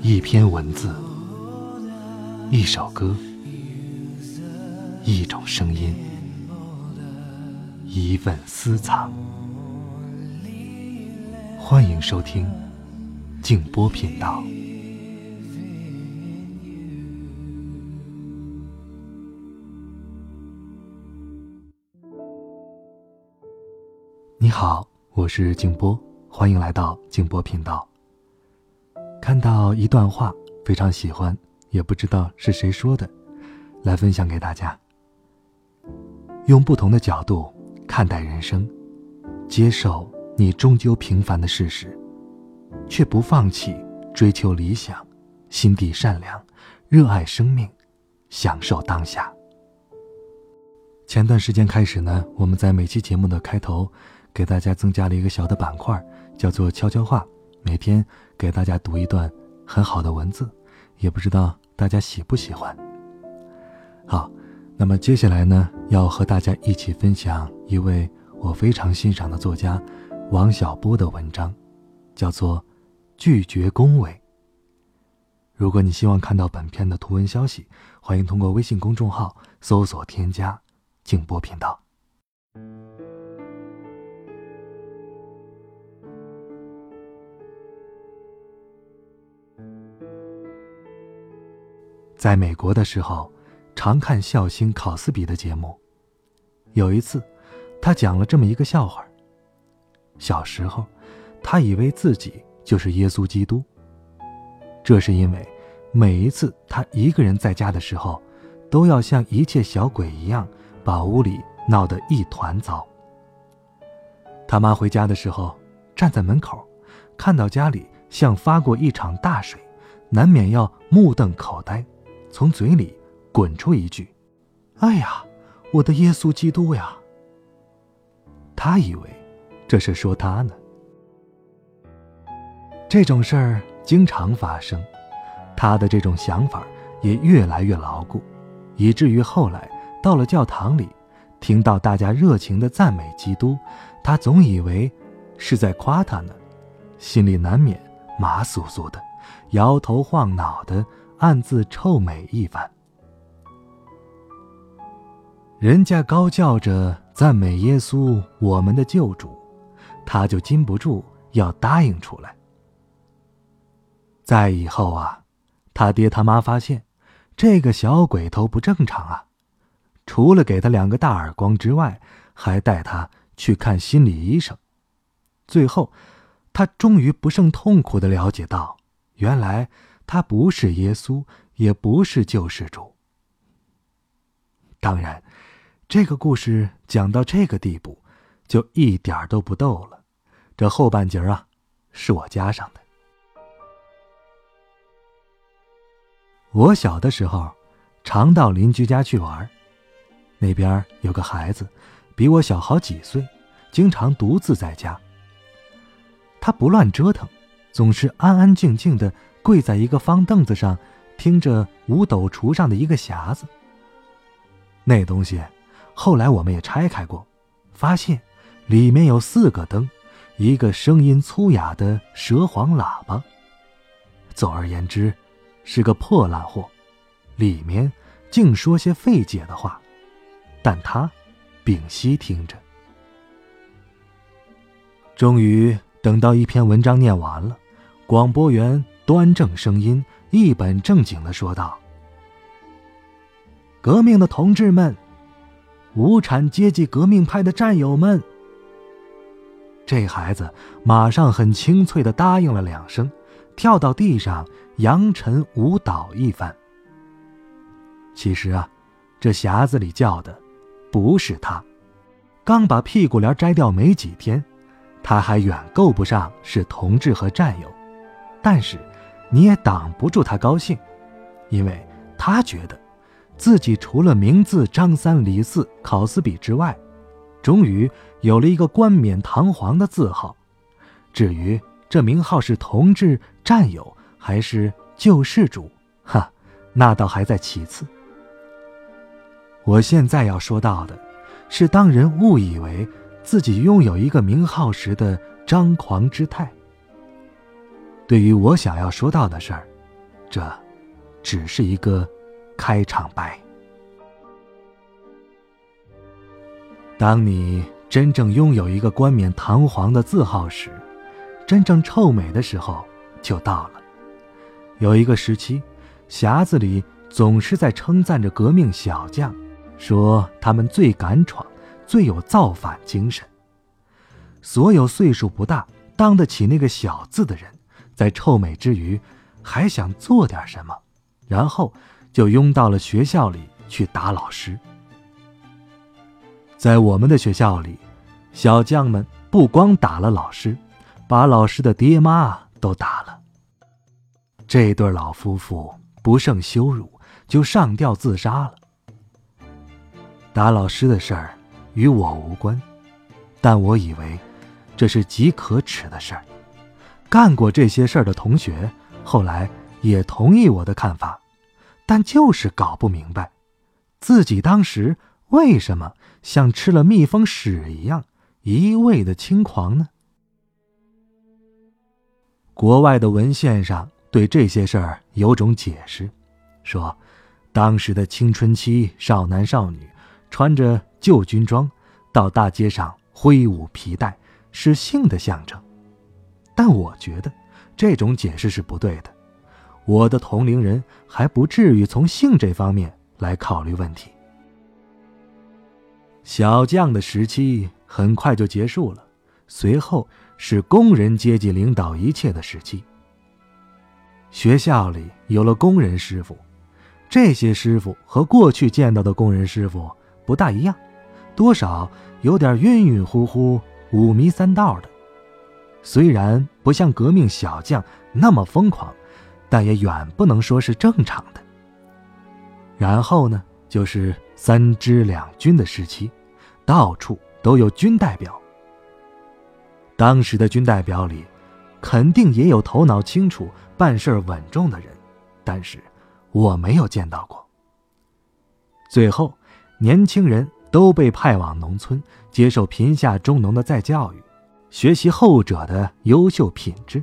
一篇文字，一首歌，一种声音，一份私藏。欢迎收听静波频道。你好，我是静波，欢迎来到静波频道。看到一段话，非常喜欢，也不知道是谁说的，来分享给大家。用不同的角度看待人生，接受你终究平凡的事实，却不放弃追求理想，心地善良，热爱生命，享受当下。前段时间开始呢，我们在每期节目的开头，给大家增加了一个小的板块，叫做悄悄话。每天给大家读一段很好的文字，也不知道大家喜不喜欢。好，那么接下来呢，要和大家一起分享一位我非常欣赏的作家王小波的文章，叫做《拒绝恭维》。如果你希望看到本片的图文消息，欢迎通过微信公众号搜索添加“静波频道”。在美国的时候，常看笑星考斯比的节目。有一次，他讲了这么一个笑话。小时候，他以为自己就是耶稣基督。这是因为，每一次他一个人在家的时候，都要像一切小鬼一样，把屋里闹得一团糟。他妈回家的时候，站在门口，看到家里像发过一场大水，难免要目瞪口呆。从嘴里滚出一句：“哎呀，我的耶稣基督呀！”他以为这是说他呢。这种事儿经常发生，他的这种想法也越来越牢固，以至于后来到了教堂里，听到大家热情的赞美基督，他总以为是在夸他呢，心里难免麻酥酥的，摇头晃脑的。暗自臭美一番，人家高叫着赞美耶稣，我们的救主，他就禁不住要答应出来。在以后啊，他爹他妈发现这个小鬼头不正常啊，除了给他两个大耳光之外，还带他去看心理医生。最后，他终于不胜痛苦的了解到，原来。他不是耶稣，也不是救世主。当然，这个故事讲到这个地步，就一点都不逗了。这后半截啊，是我加上的。我小的时候，常到邻居家去玩，那边有个孩子，比我小好几岁，经常独自在家。他不乱折腾，总是安安静静的。跪在一个方凳子上，听着五斗橱上的一个匣子。那东西，后来我们也拆开过，发现里面有四个灯，一个声音粗哑的蛇簧喇叭。总而言之，是个破烂货，里面净说些费解的话，但他屏息听着。终于等到一篇文章念完了，广播员。端正声音，一本正经的说道：“革命的同志们，无产阶级革命派的战友们。”这孩子马上很清脆的答应了两声，跳到地上扬尘舞蹈一番。其实啊，这匣子里叫的不是他，刚把屁股帘摘掉没几天，他还远够不上是同志和战友，但是。你也挡不住他高兴，因为他觉得，自己除了名字张三李四考斯比之外，终于有了一个冠冕堂皇的字号。至于这名号是同志、战友还是救世主，哈，那倒还在其次。我现在要说到的，是当人误以为自己拥有一个名号时的张狂之态。对于我想要说到的事儿，这，只是一个开场白。当你真正拥有一个冠冕堂皇的字号时，真正臭美的时候就到了。有一个时期，匣子里总是在称赞着革命小将，说他们最敢闯，最有造反精神。所有岁数不大、当得起那个小字的人，在臭美之余，还想做点什么，然后就拥到了学校里去打老师。在我们的学校里，小将们不光打了老师，把老师的爹妈都打了。这对老夫妇不胜羞辱，就上吊自杀了。打老师的事儿与我无关，但我以为这是极可耻的事儿。干过这些事儿的同学后来也同意我的看法，但就是搞不明白，自己当时。为什么像吃了蜜蜂屎一样一味的轻狂呢？国外的文献上对这些事儿有种解释，说当时的青春期少男少女穿着旧军装到大街上挥舞皮带是性的象征，但我觉得这种解释是不对的。我的同龄人还不至于从性这方面来考虑问题。小将的时期很快就结束了，随后是工人阶级领导一切的时期。学校里有了工人师傅，这些师傅和过去见到的工人师傅不大一样，多少有点晕晕乎乎、五迷三道的。虽然不像革命小将那么疯狂，但也远不能说是正常的。然后呢，就是三支两军的时期。到处都有军代表。当时的军代表里，肯定也有头脑清楚、办事稳重的人，但是我没有见到过。最后，年轻人都被派往农村，接受贫下中农的再教育，学习后者的优秀品质。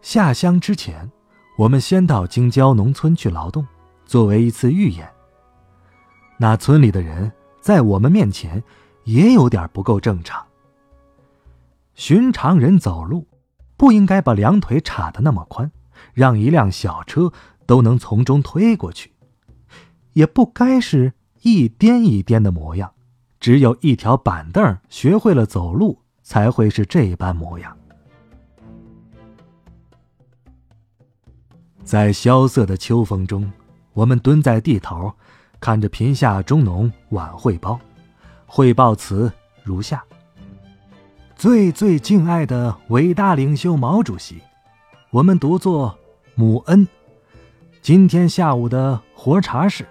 下乡之前，我们先到京郊农村去劳动，作为一次预演。那村里的人在我们面前也有点不够正常。寻常人走路不应该把两腿叉得那么宽，让一辆小车都能从中推过去；也不该是一颠一颠的模样，只有一条板凳学会了走路才会是这般模样。在萧瑟的秋风中，我们蹲在地头。看着贫下中农晚汇报，汇报词如下：最最敬爱的伟大领袖毛主席，我们读作母恩。今天下午的活茶是，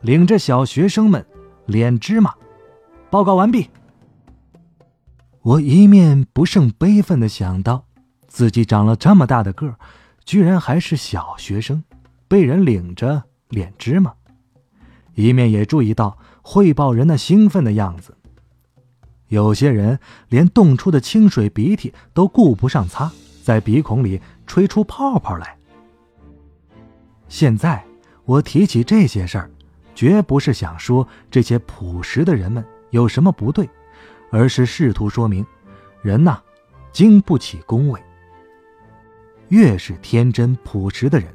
领着小学生们炼芝麻。报告完毕。我一面不胜悲愤的想到，自己长了这么大的个儿，居然还是小学生，被人领着脸芝麻。一面也注意到汇报人那兴奋的样子。有些人连冻出的清水鼻涕都顾不上擦，在鼻孔里吹出泡泡来。现在我提起这些事儿，绝不是想说这些朴实的人们有什么不对，而是试图说明，人呐，经不起恭维。越是天真朴实的人，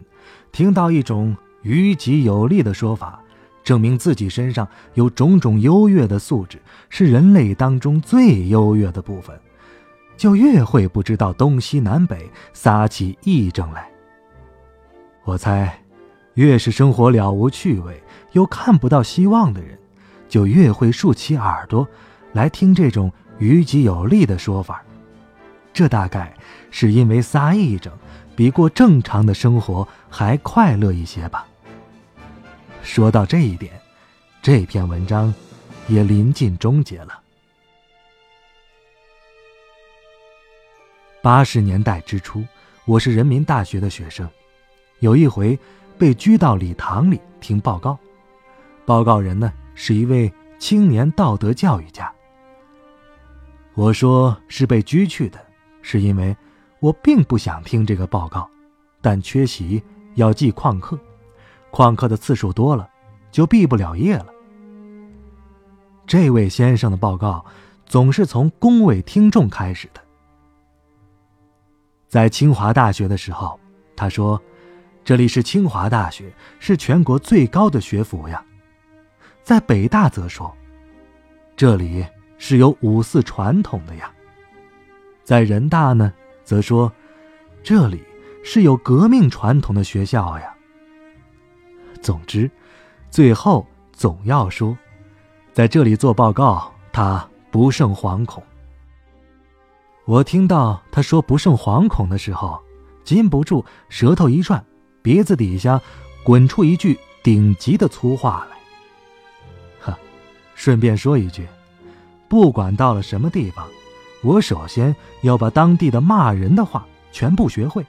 听到一种于己有利的说法。证明自己身上有种种优越的素质，是人类当中最优越的部分，就越会不知道东西南北，撒起癔症来。我猜，越是生活了无趣味又看不到希望的人，就越会竖起耳朵来听这种于己有利的说法。这大概是因为撒癔症比过正常的生活还快乐一些吧。说到这一点，这篇文章也临近终结了。八十年代之初，我是人民大学的学生，有一回被拘到礼堂里听报告，报告人呢是一位青年道德教育家。我说是被拘去的，是因为我并不想听这个报告，但缺席要记旷课，旷课的次数多了，就毕不了业了。这位先生的报告总是从恭维听众开始的。在清华大学的时候，他说：“这里是清华大学，是全国最高的学府呀。”在北大则说：“这里是有五四传统的呀。”在人大呢？则说，这里是有革命传统的学校呀。总之，最后总要说，在这里做报告，他不胜惶恐。我听到他说不胜惶恐的时候，禁不住舌头一转，鼻子底下滚出一句顶级的粗话来。顺便说一句，不管到了什么地方。我首先要把当地的骂人的话全部学会。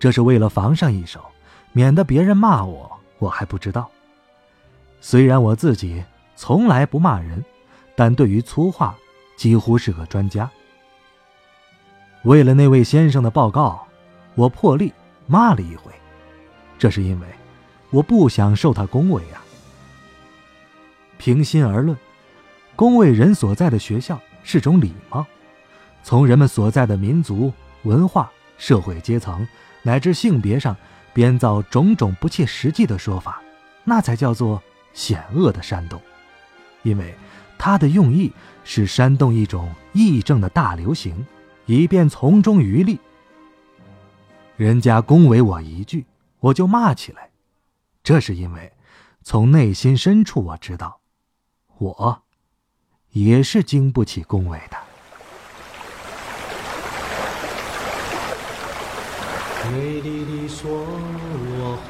这是为了防上一手，免得别人骂我，我还不知道。虽然我自己从来不骂人，但对于粗话几乎是个专家。为了那位先生的报告，我破例骂了一回，这是因为我不想受他恭维啊。平心而论，恭维人所在的学校。是种礼貌，从人们所在的民族、文化、社会阶层乃至性别上编造种种不切实际的说法，那才叫做险恶的煽动，因为他的用意是煽动一种议政的大流行，以便从中渔利。人家恭维我一句，我就骂起来，这是因为从内心深处我知道，我。也是经不起恭维的。美丽的梭罗河，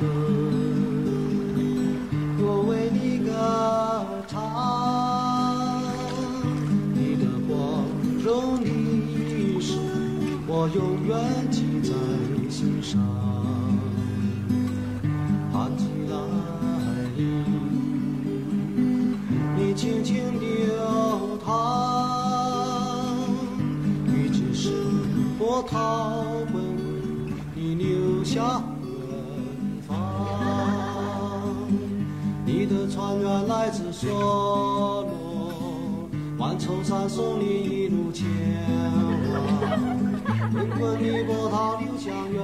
我为你歌唱，你的光荣历史，我永远记在心上。留下远方。你的船员来自梭罗，万重山送你一路前往。滚滚的波涛流向远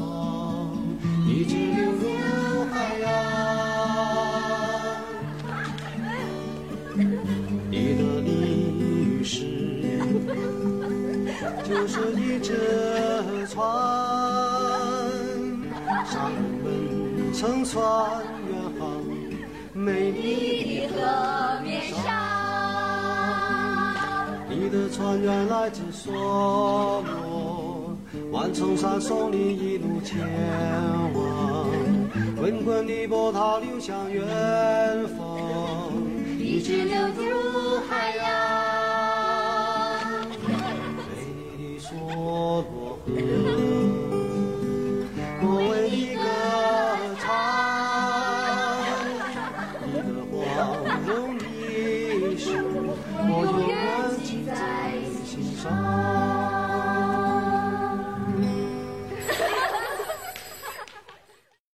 方，一直流入海洋。你的历史。就是一只船，乘船远航，美丽的河面上。你的船员来自梭罗，万重山送你一路前往，滚滚的波涛流向远方，